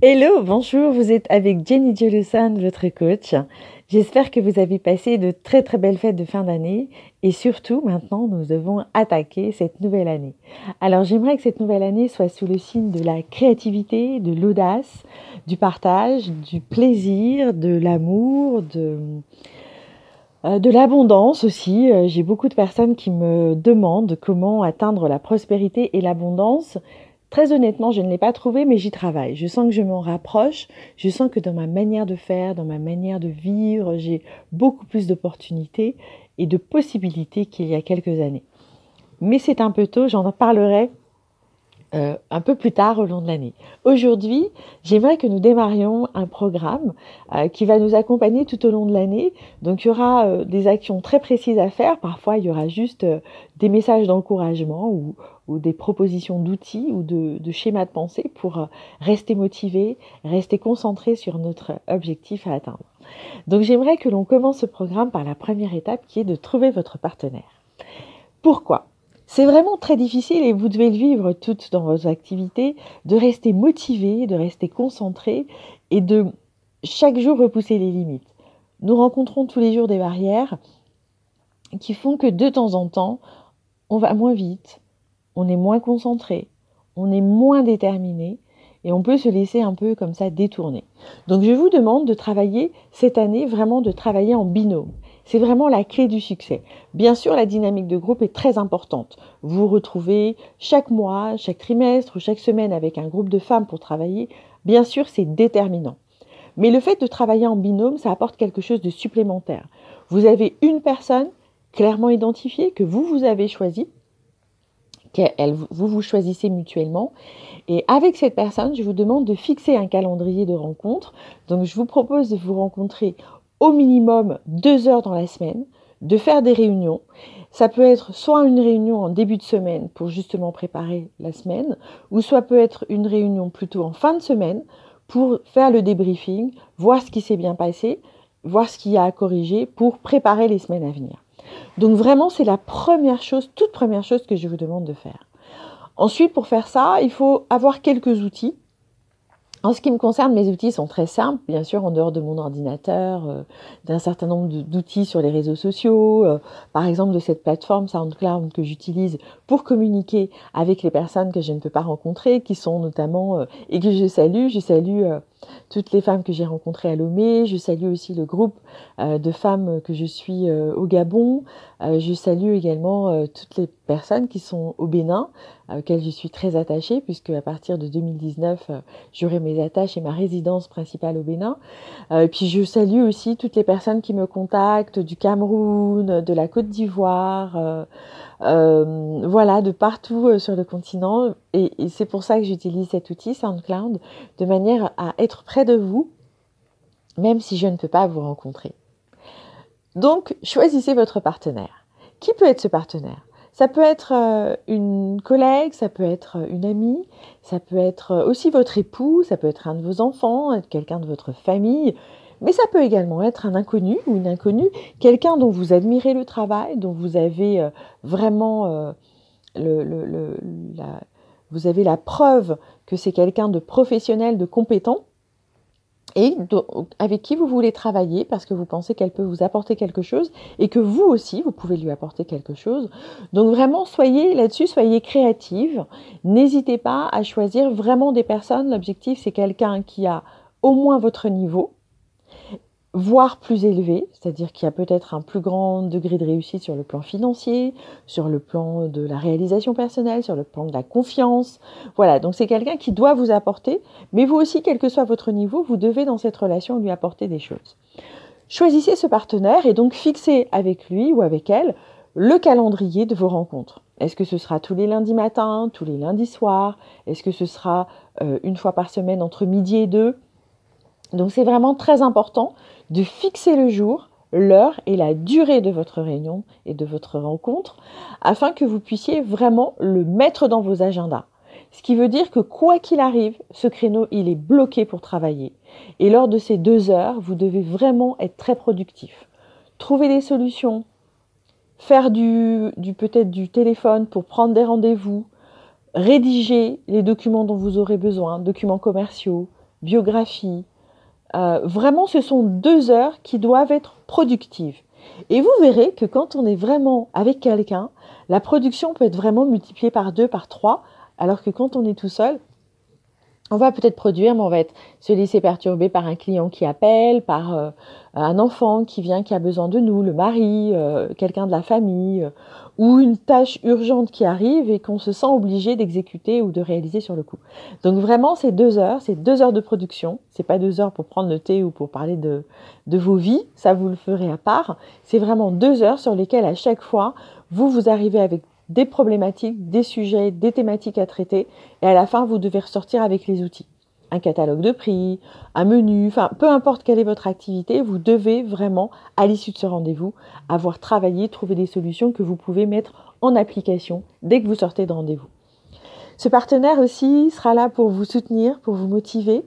Hello, bonjour, vous êtes avec Jenny Jolusan, votre coach. J'espère que vous avez passé de très très belles fêtes de fin d'année et surtout maintenant nous devons attaquer cette nouvelle année. Alors j'aimerais que cette nouvelle année soit sous le signe de la créativité, de l'audace, du partage, du plaisir, de l'amour, de, euh, de l'abondance aussi. Euh, j'ai beaucoup de personnes qui me demandent comment atteindre la prospérité et l'abondance. Très honnêtement, je ne l'ai pas trouvé, mais j'y travaille. Je sens que je m'en rapproche. Je sens que dans ma manière de faire, dans ma manière de vivre, j'ai beaucoup plus d'opportunités et de possibilités qu'il y a quelques années. Mais c'est un peu tôt, j'en parlerai euh, un peu plus tard au long de l'année. Aujourd'hui, j'aimerais que nous démarrions un programme euh, qui va nous accompagner tout au long de l'année. Donc il y aura euh, des actions très précises à faire. Parfois, il y aura juste des messages d'encouragement ou, des propositions d'outils ou de, de, schémas de pensée pour rester motivé, rester concentré sur notre objectif à atteindre. Donc j'aimerais que l'on commence ce programme par la première étape qui est de trouver votre partenaire. Pourquoi? C'est vraiment très difficile et vous devez le vivre toutes dans vos activités, de rester motivé, de rester concentré et de chaque jour repousser les limites. Nous rencontrons tous les jours des barrières qui font que de temps en temps, on va moins vite, on est moins concentré, on est moins déterminé et on peut se laisser un peu comme ça détourner. Donc je vous demande de travailler cette année, vraiment de travailler en binôme. C'est vraiment la clé du succès. Bien sûr, la dynamique de groupe est très importante. Vous vous retrouvez chaque mois, chaque trimestre ou chaque semaine avec un groupe de femmes pour travailler. Bien sûr, c'est déterminant. Mais le fait de travailler en binôme, ça apporte quelque chose de supplémentaire. Vous avez une personne clairement identifiée que vous, vous avez choisie, vous vous choisissez mutuellement. Et avec cette personne, je vous demande de fixer un calendrier de rencontre. Donc, je vous propose de vous rencontrer au minimum deux heures dans la semaine, de faire des réunions. Ça peut être soit une réunion en début de semaine pour justement préparer la semaine, ou soit peut être une réunion plutôt en fin de semaine pour faire le débriefing, voir ce qui s'est bien passé, voir ce qu'il y a à corriger pour préparer les semaines à venir. Donc vraiment, c'est la première chose, toute première chose que je vous demande de faire. Ensuite, pour faire ça, il faut avoir quelques outils en ce qui me concerne, mes outils sont très simples, bien sûr, en dehors de mon ordinateur, euh, d'un certain nombre d'outils sur les réseaux sociaux, euh, par exemple de cette plateforme SoundCloud que j'utilise pour communiquer avec les personnes que je ne peux pas rencontrer, qui sont notamment, euh, et que je salue, je salue toutes les femmes que j'ai rencontrées à Lomé, je salue aussi le groupe de femmes que je suis au Gabon, je salue également toutes les personnes qui sont au Bénin, auxquelles je suis très attachée, puisque à partir de 2019, j'aurai mes attaches et ma résidence principale au Bénin. Euh, puis je salue aussi toutes les personnes qui me contactent du Cameroun, de la Côte d'Ivoire, euh, euh, voilà, de partout sur le continent. Et, c'est pour ça que j'utilise cet outil SoundCloud, de manière à être près de vous, même si je ne peux pas vous rencontrer. Donc, choisissez votre partenaire. Qui peut être ce partenaire? Ça peut être euh, une collègue, ça peut être euh, une amie, ça peut être euh, aussi votre époux, ça peut être un de vos enfants, quelqu'un de votre famille, mais ça peut également être un inconnu ou une inconnue, quelqu'un dont vous admirez le travail, dont vous avez vraiment le, la, vous avez la preuve que c'est quelqu'un de professionnel, de compétent et avec qui vous voulez travailler parce que vous pensez qu'elle peut vous apporter quelque chose et que vous aussi, vous pouvez lui apporter quelque chose. Donc vraiment, soyez là-dessus, soyez créative. N'hésitez pas à choisir vraiment des personnes. L'objectif, c'est quelqu'un qui a au moins votre niveau, voire plus élevé, c'est-à-dire qu'il y a peut-être un plus grand degré de réussite sur le plan financier, sur le plan de la réalisation personnelle, sur le plan de la confiance. Voilà, donc c'est quelqu'un qui doit vous apporter, mais vous aussi, quel que soit votre niveau, vous devez dans cette relation lui apporter des choses. Choisissez ce partenaire et donc fixez avec lui ou avec elle le calendrier de vos rencontres. Est-ce que ce sera tous les lundis matins, tous les lundis soirs? Est-ce que ce sera euh, une fois par semaine entre midi et deux? Donc c'est vraiment très important de fixer le jour, l'heure et la durée de votre réunion et de votre rencontre afin que vous puissiez vraiment le mettre dans vos agendas. Ce qui veut dire que quoi qu'il arrive, ce créneau, il est bloqué pour travailler. Et lors de ces deux heures, vous devez vraiment être très productif. Trouver des solutions, faire du, peut-être du téléphone pour prendre des rendez-vous, rédiger les documents dont vous aurez besoin, documents commerciaux, biographie. Euh, vraiment, ce sont deux heures qui doivent être productives. Et vous verrez que quand on est vraiment avec quelqu'un, la production peut être vraiment multipliée par deux, par trois, alors que quand on est tout seul, on va peut-être produire, mais on va être, se laisser perturber par un client qui appelle, par euh, un enfant qui vient, qui a besoin de nous, le mari, euh, quelqu'un de la famille, euh, ou une tâche urgente qui arrive et qu'on se sent obligé d'exécuter ou de réaliser sur le coup. Donc vraiment, c'est deux heures, c'est deux heures de production. C'est pas deux heures pour prendre le thé ou pour parler de, de vos vies, ça vous le ferez à part. C'est vraiment deux heures sur lesquelles à chaque fois, vous, vous arrivez avec des problématiques, des sujets, des thématiques à traiter, et à la fin, vous devez ressortir avec les outils. Un catalogue de prix, un menu, enfin, peu importe quelle est votre activité, vous devez vraiment, à l'issue de ce rendez-vous, avoir travaillé, trouver des solutions que vous pouvez mettre en application dès que vous sortez de rendez-vous. Ce partenaire aussi sera là pour vous soutenir, pour vous motiver,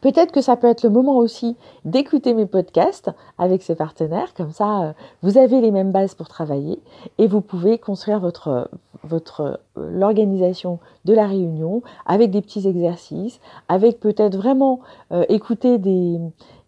Peut-être que ça peut être le moment aussi d'écouter mes podcasts avec ce partenaire, comme ça euh, vous avez les mêmes bases pour travailler et vous pouvez construire votre, votre euh, l'organisation de la réunion avec des petits exercices, avec peut-être vraiment euh, écouter des,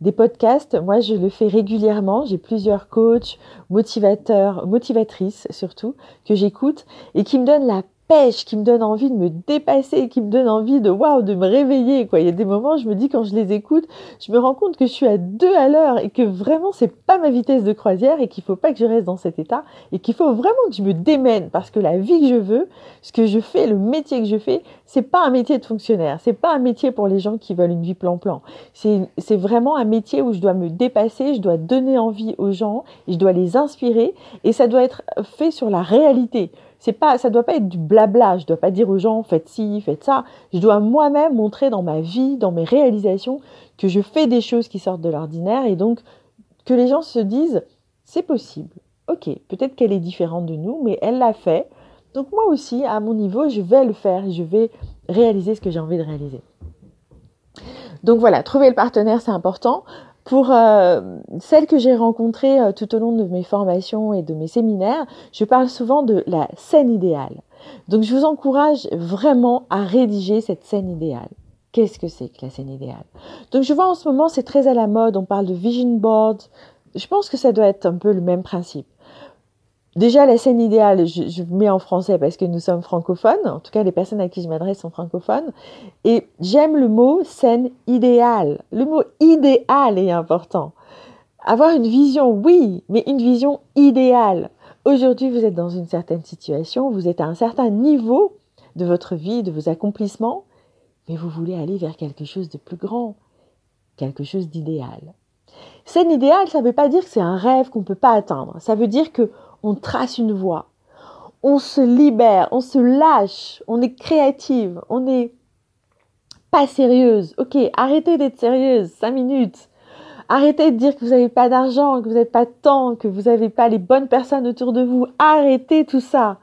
des podcasts. Moi, je le fais régulièrement. J'ai plusieurs coachs, motivateurs, motivatrices surtout, que j'écoute et qui me donnent la pêche, qui me donne envie de me dépasser, qui me donne envie de waouh, de me réveiller. Quoi. Il y a des moments, je me dis quand je les écoute, je me rends compte que je suis à deux à l'heure et que vraiment c'est pas ma vitesse de croisière et qu'il faut pas que je reste dans cet état et qu'il faut vraiment que je me démène parce que la vie que je veux, ce que je fais, le métier que je fais, c'est pas un métier de fonctionnaire, c'est pas un métier pour les gens qui veulent une vie plan-plan. C'est vraiment un métier où je dois me dépasser, je dois donner envie aux gens, je dois les inspirer et ça doit être fait sur la réalité c'est pas, ça doit pas être du blabla. Je dois pas dire aux gens faites ci, faites ça. Je dois moi-même montrer dans ma vie, dans mes réalisations, que je fais des choses qui sortent de l'ordinaire et donc que les gens se disent c'est possible. Ok, peut-être qu'elle est différente de nous, mais elle l'a fait. Donc moi aussi, à mon niveau, je vais le faire. Je vais réaliser ce que j'ai envie de réaliser. Donc voilà, trouver le partenaire, c'est important. Pour euh, celles que j'ai rencontrées euh, tout au long de mes formations et de mes séminaires, je parle souvent de la scène idéale. Donc je vous encourage vraiment à rédiger cette scène idéale. Qu'est-ce que c'est que la scène idéale? Donc je vois en ce moment c'est très à la mode, on parle de vision board. Je pense que ça doit être un peu le même principe. Déjà, la scène idéale, je, mets en français parce que nous sommes francophones. En tout cas, les personnes à qui je m'adresse sont francophones. Et j'aime le mot scène idéale. Le mot idéal est important. Avoir une vision, oui, mais une vision idéale. Aujourd'hui, vous êtes dans une certaine situation, vous êtes à un certain niveau de votre vie, de vos accomplissements, mais vous voulez aller vers quelque chose de plus grand, quelque chose d'idéal. Scène idéale, ça ne veut pas dire que c'est un rêve qu'on ne peut pas atteindre. Ça veut dire que on trace une voie, on se libère, on se lâche, on est créative, on n'est pas sérieuse. Ok, arrêtez d'être sérieuse, cinq minutes. Arrêtez de dire que vous n'avez pas d'argent, que vous n'avez pas de temps, que vous n'avez pas les bonnes personnes autour de vous. Arrêtez tout ça.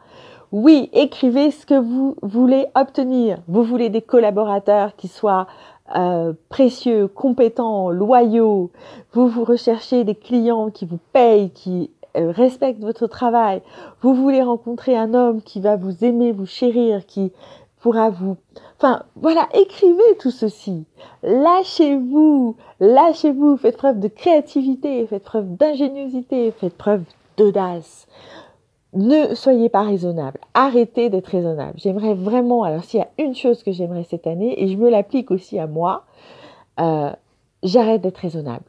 Oui, écrivez ce que vous voulez obtenir. Vous voulez des collaborateurs qui soient euh, précieux, compétents, loyaux. Vous vous recherchez des clients qui vous payent, qui euh, respecte votre travail, vous voulez rencontrer un homme qui va vous aimer, vous chérir, qui pourra vous... Enfin, voilà, écrivez tout ceci. Lâchez-vous, lâchez-vous, faites preuve de créativité, faites preuve d'ingéniosité, faites preuve d'audace. Ne soyez pas raisonnable. Arrêtez d'être raisonnable. J'aimerais vraiment, alors s'il y a une chose que j'aimerais cette année, et je me l'applique aussi à moi, euh, j'arrête d'être raisonnable.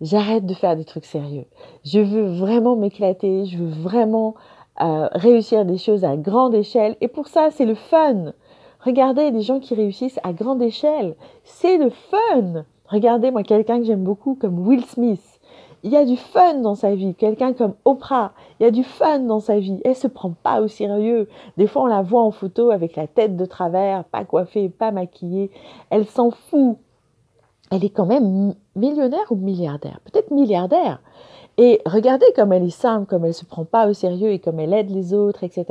J'arrête de faire des trucs sérieux. Je veux vraiment m'éclater, je veux vraiment euh, réussir des choses à grande échelle. Et pour ça, c'est le fun. Regardez des gens qui réussissent à grande échelle. C'est le fun. Regardez, moi, quelqu'un que j'aime beaucoup comme Will Smith. Il y a du fun dans sa vie. Quelqu'un comme Oprah, il y a du fun dans sa vie. Elle se prend pas au sérieux. Des fois, on la voit en photo avec la tête de travers, pas coiffée, pas maquillée. Elle s'en fout elle est quand même millionnaire ou milliardaire? Peut-être milliardaire. Et regardez comme elle est simple, comme elle se prend pas au sérieux et comme elle aide les autres, etc.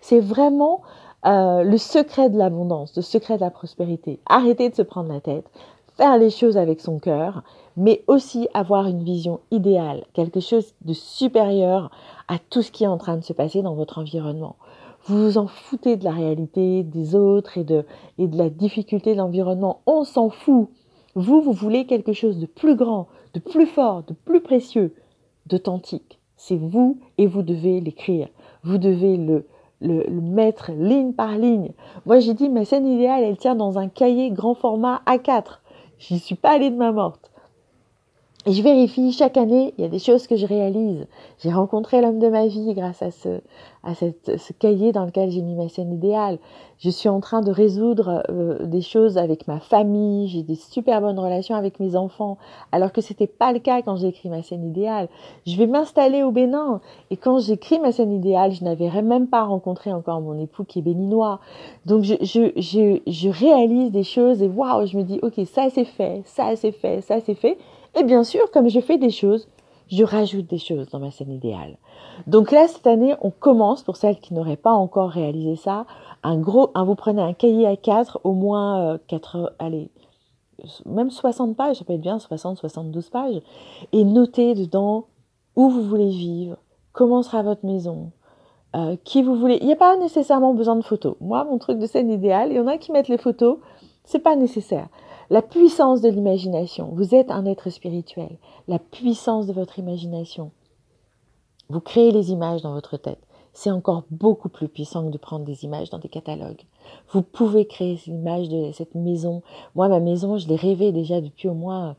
C'est vraiment euh, le secret de l'abondance, le secret de la prospérité. Arrêtez de se prendre la tête, faire les choses avec son cœur, mais aussi avoir une vision idéale, quelque chose de supérieur à tout ce qui est en train de se passer dans votre environnement. vous vous en foutez de la réalité des autres et de, et de la difficulté de l'environnement. On s'en fout. Vous, vous voulez quelque chose de plus grand, de plus fort, de plus précieux, d'authentique. C'est vous et vous devez l'écrire. Vous devez le, le, mettre ligne par ligne. Moi, j'ai dit, ma scène idéale, elle tient dans un cahier grand format A4. J'y suis pas allée de ma morte. Et je vérifie chaque année, il y a des choses que je réalise. J'ai rencontré l'homme de ma vie grâce à ce, à cette, ce cahier dans lequel j'ai mis ma scène idéale. Je suis en train de résoudre euh, des choses avec ma famille. J'ai des super bonnes relations avec mes enfants, alors que c'était pas le cas quand j'ai écrit ma scène idéale. Je vais m'installer au Bénin et quand j'écris ma scène idéale, je n'avais même pas rencontré encore mon époux qui est béninois. Donc je, je, je, je réalise des choses et waouh, je me dis ok ça c'est fait, ça c'est fait, ça c'est fait. Et bien sûr, comme je fais des choses, je rajoute des choses dans ma scène idéale. Donc là, cette année, on commence, pour celles qui n'auraient pas encore réalisé ça, un gros, vous prenez un cahier à 4, au moins 4, euh, allez, même 60 pages, ça peut être bien, 60, 72 pages, et notez dedans où vous voulez vivre, comment sera votre maison, euh, qui vous voulez. Il n'y a pas nécessairement besoin de photos. Moi, mon truc de scène idéale, il y en a qui mettent les photos, c'est pas nécessaire. La puissance de l'imagination. Vous êtes un être spirituel. La puissance de votre imagination. Vous créez les images dans votre tête. C'est encore beaucoup plus puissant que de prendre des images dans des catalogues. Vous pouvez créer ces images de cette maison. Moi, ma maison, je l'ai rêvée déjà depuis au moins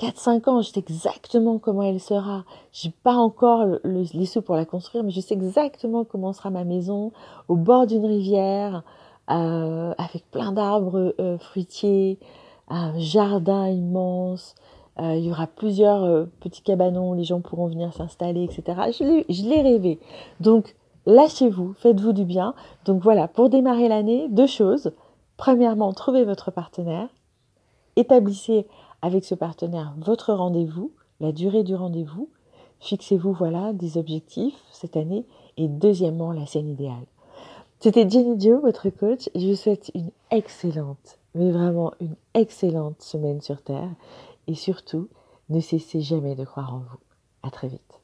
4-5 ans. Je sais exactement comment elle sera. J'ai pas encore les sous pour la construire, mais je sais exactement comment sera ma maison au bord d'une rivière, avec plein d'arbres euh, fruitiers, un jardin immense. Euh, il y aura plusieurs euh, petits cabanons, les gens pourront venir s'installer, etc. Je l'ai rêvé. Donc, lâchez-vous, faites-vous du bien. Donc voilà, pour démarrer l'année, deux choses. Premièrement, trouvez votre partenaire. Établissez avec ce partenaire votre rendez-vous, la durée du rendez-vous. Fixez-vous, voilà, des objectifs cette année. Et deuxièmement, la scène idéale. C'était Jenny Joe, votre coach. Je vous souhaite une excellente mais vraiment une excellente semaine sur Terre et surtout, ne cessez jamais de croire en vous. À très vite.